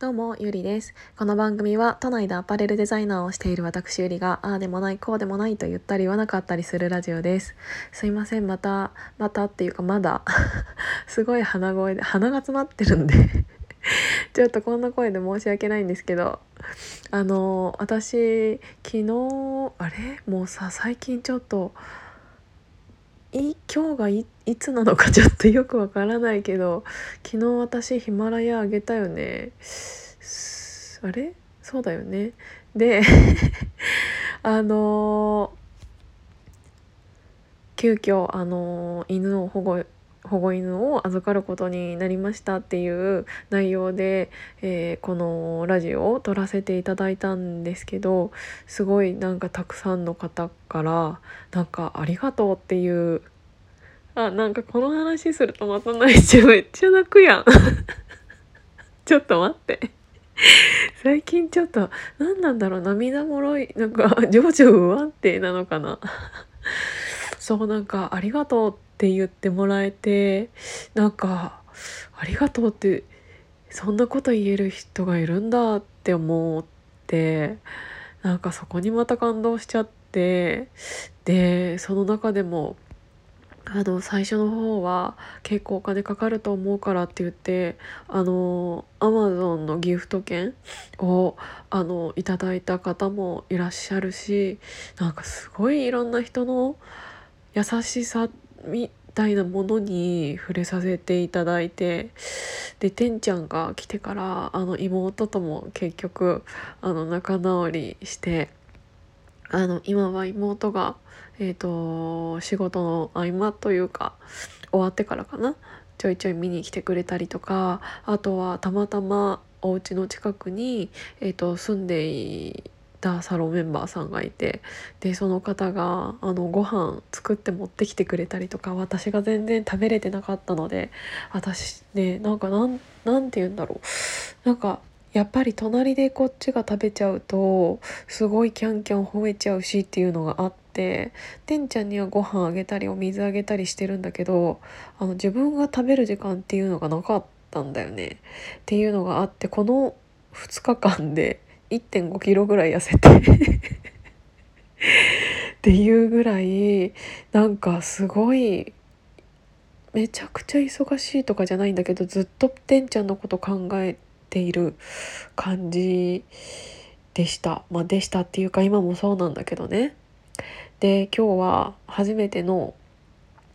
どうも、ゆりです。この番組は都内でアパレルデザイナーをしている私ゆりが、ああでもない、こうでもないと言ったり言わなかったりするラジオです。すいません、また、またっていうかまだ、すごい鼻声で、鼻が詰まってるんで ちょっとこんな声で申し訳ないんですけど、あの、私、昨日、あれ？もうさ、最近ちょっと、い今日がいつなのかちょっとよくわからないけど昨日私ヒマラヤあげたよね。あれ？そうだよね。で あのー、急遽あのー、犬を保護保護犬を預かることになりましたっていう内容で、えー、このラジオを撮らせていただいたんですけどすごいなんかたくさんの方からなんか「ありがとう」っていうあなんかこの話するとまた泣いちゃう。めっちゃ泣くやん。ちょっと待って。最近ちょっと何なんだろう。涙もろいなんか情緒不安定なのかな。そうなんか「ありがとう」って言ってもらえてなんか「ありがとう」ってそんなこと言える人がいるんだって思ってなんかそこにまた感動しちゃってでその中でもあの最初の方は結構お金かかると思うからって言ってあのアマゾンのギフト券をあのいただいた方もいらっしゃるしなんかすごいいろんな人の優しさみたいなものに触れさせていただいてでてんちゃんが来てからあの妹とも結局あの仲直りしてあの今は妹が、えーと、仕事の合間というか終わってからかなちょいちょい見に来てくれたりとかあとはたまたまお家の近くに、えーと住んでいたサロンメンバーさんがいてでその方があのご飯作って持ってきてくれたりとか私が全然食べれてなかったので私ねなんかなんなんて言うんだろう。なんかやっぱり隣でこっちが食べちゃうとすごいキャンキャン吠えちゃうしっていうのがあっててんちゃんにはご飯あげたりお水あげたりしてるんだけどあの自分が食べる時間っていうのがなかったんだよね。っていうのがあってこの2日間で1.5キロぐらい痩せて っていうぐらいなんかすごいめちゃくちゃ忙しいとかじゃないんだけどずっとてんちゃんのこと考えている感じでした。まあ、でしたっていうか今もそうなんだけどね。で今日は初めての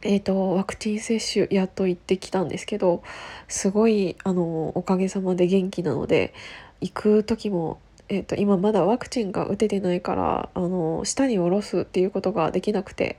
えーと、ワクチン接種やっと行ってきたんですけどすごいあのおかげさまで元気なので行く時もえーと、今まだワクチンが打ててないからあの下に下ろすっていうことができなくて。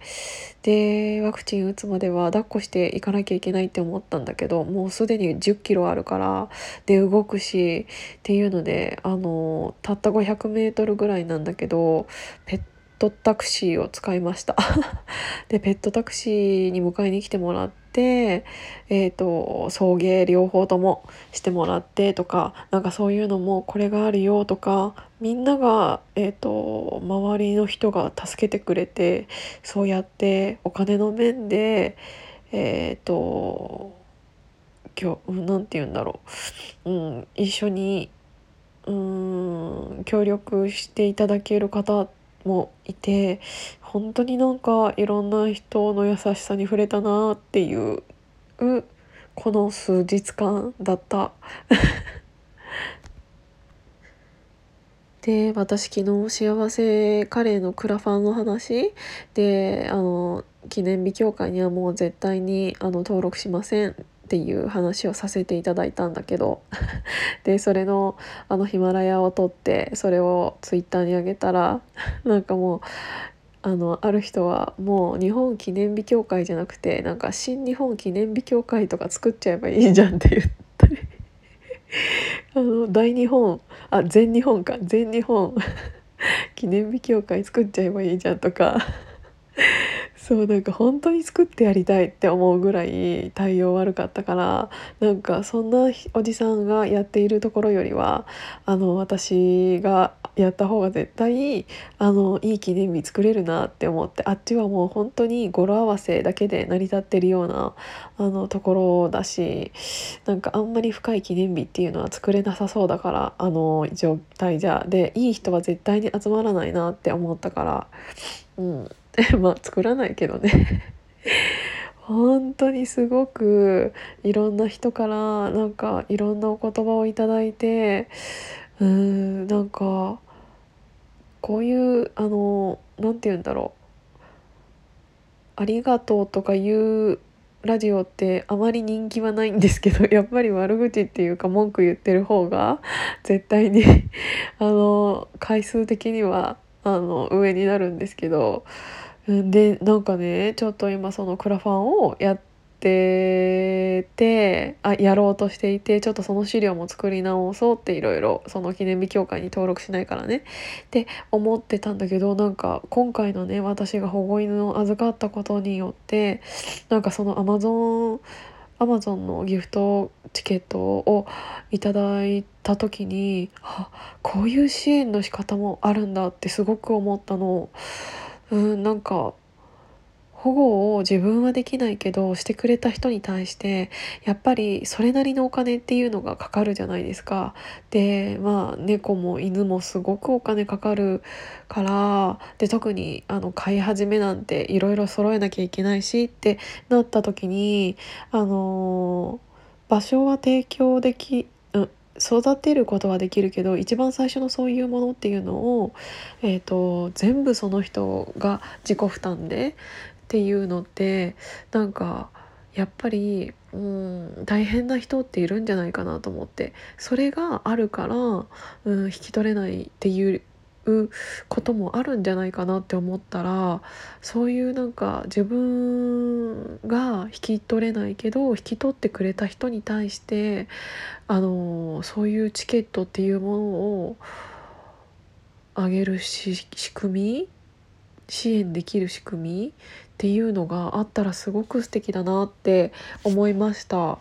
でワクチン打つまでは抱っこしていかなきゃいけないって思ったんだけどもうすでに1 0キロあるからで動くしっていうのであのたった500メートルぐらいなんだけどペットタクシーを使いました。でペットタクシーに迎えに来てもらって、えーと、送迎両方ともしてもらってとかなんかそういうのもこれがあるよとかみんなが、えーと、周りの人が助けてくれてそうやってお金の面でえっ、ー、と今日何て言うんだろう、うん、一緒にうん協力していただける方ってもいて本当になんかいろんな人の優しさに触れたなっていうこの数日間だった。で私昨日幸せカレーのクラファンの話であの記念日協会にはもう絶対にあの登録しませんっていう話をさせていただいたんだけどでそれのあのヒマラヤを撮ってそれをツイッターに上げたらなんかもうあのある人はもう日本記念日協会じゃなくてなんか新日本記念日協会とか作っちゃえばいいじゃんって言ったりあの大日本あ全日本か全日本 記念日協会作っちゃえばいいじゃんとかそうなんか本当に作ってやりたいって思うぐらい対応悪かったからなんかそんなおじさんがやっているところよりはあの私がやった方が絶対あのいい記念日作れるなって思ってあっちはもう本当に語呂合わせだけで成り立ってるようなあのところだしなんかあんまり深い記念日っていうのは作れなさそうだからあの状態じゃでいい人は絶対に集まらないなって思ったからうん。まあ作らないけどね。本当にすごくいろんな人からなんかいろんなお言葉をいただいてうーんなんかこういうあの何て言うんだろう「ありがとう」とかいうラジオってあまり人気はないんですけど やっぱり悪口っていうか文句言ってる方が絶対にあの回数的にはあの上になるんですけどでなんかねちょっと今そのクラファンをやっててあやろうとしていてちょっとその資料も作り直そうっていろいろその記念日協会に登録しないからねって思ってたんだけどなんか今回のね私が保護犬を預かったことによってなんかそのアマゾンアマゾンのギフトチケットをいただいた時にあこういう支援の仕方もあるんだってすごく思ったの。うんなんか保護を自分はできないけどしてくれた人に対してやっぱりそれなりのお金っていうのがかかるじゃないですか。でまあ猫も犬もすごくお金かかるからで特にあの飼い始めなんていろいろ揃えなきゃいけないしってなった時にあの場所は提供でき育てることはできるけど一番最初のそういうものっていうのを、えーと、全部その人が自己負担でっていうのってなんかやっぱりうん大変な人っているんじゃないかなと思って。それがあるから、うん、引き取れないっていううこともあるんじゃないかなって思ったらそういうなんか自分が引き取れないけど引き取ってくれた人に対してあのそういうチケットっていうものをあげるし仕組み支援できる仕組みっていうのがあったらすごく素敵だなって思いました。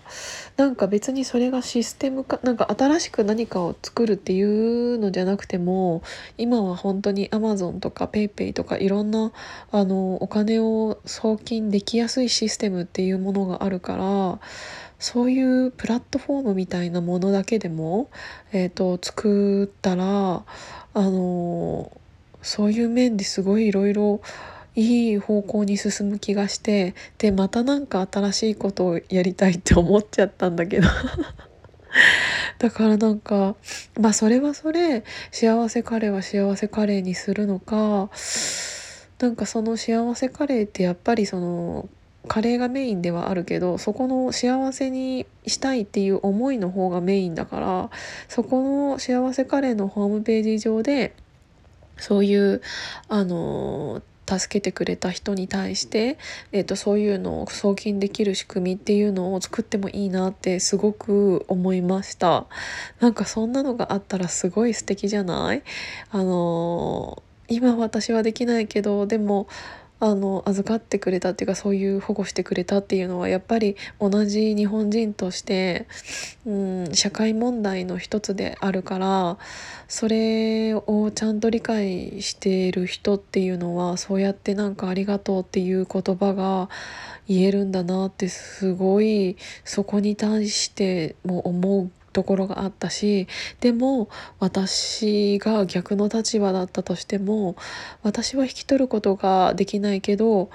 なんか別にそれがシステムかなんか新しく何かを作るっていうのじゃなくても今は本当に Amazon とか PayPay とかいろんなあのお金を送金できやすいシステムっていうものがあるからそういうプラットフォームみたいなものだけでも、えー、と作ったらあのそういう面ですごいいろいろいい方向に進む気がしてでまた何か新しいことをやりたいって思っちゃったんだけど。だからなんかまあそれはそれ幸せカレーは幸せカレーにするのかなんかその幸せカレーってやっぱりそのカレーがメインではあるけどそこの幸せにしたいっていう思いの方がメインだからそこの幸せカレーのホームページ上でそういうあの助けてくれた人に対して、えーと、そういうのを送金できる仕組みっていうのを作ってもいいなってすごく思いました。なんかそんなのがあったらすごい素敵じゃない？あのー、今私はできないけどでもあの預かってくれたっていうかそういう保護してくれたっていうのはやっぱり同じ日本人として、うん、社会問題の一つであるからそれをちゃんと理解している人っていうのはそうやってなんか「ありがとう」っていう言葉が言えるんだなってすごいそこに対しても思うところがあったしでも私が逆の立場だったとしても私は引き取ることができないけど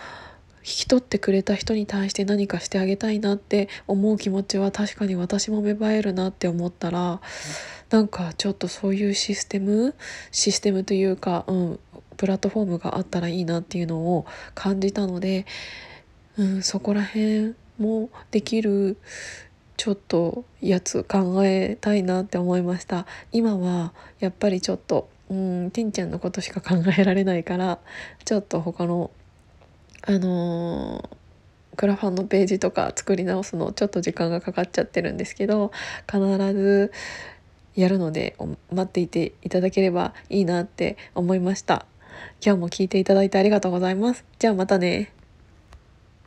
引き取ってくれた人に対して何かしてあげたいなって思う気持ちは確かに私も芽生えるなって思ったらなんかちょっとそういうシステムシステムというか、うん、プラットフォームがあったらいいなっていうのを感じたので、うん、そこら辺もできるちょっとやつ考えたいなって思いました。今はやっぱりちょっとうんてんちゃんのことしか考えられないからちょっと他のあのークラファンのページとか作り直すのちょっと時間がかかっちゃってるんですけど必ずやるので待っていていただければいいなって思いました。今日も聞いていただいてありがとうございます。じゃあまたね。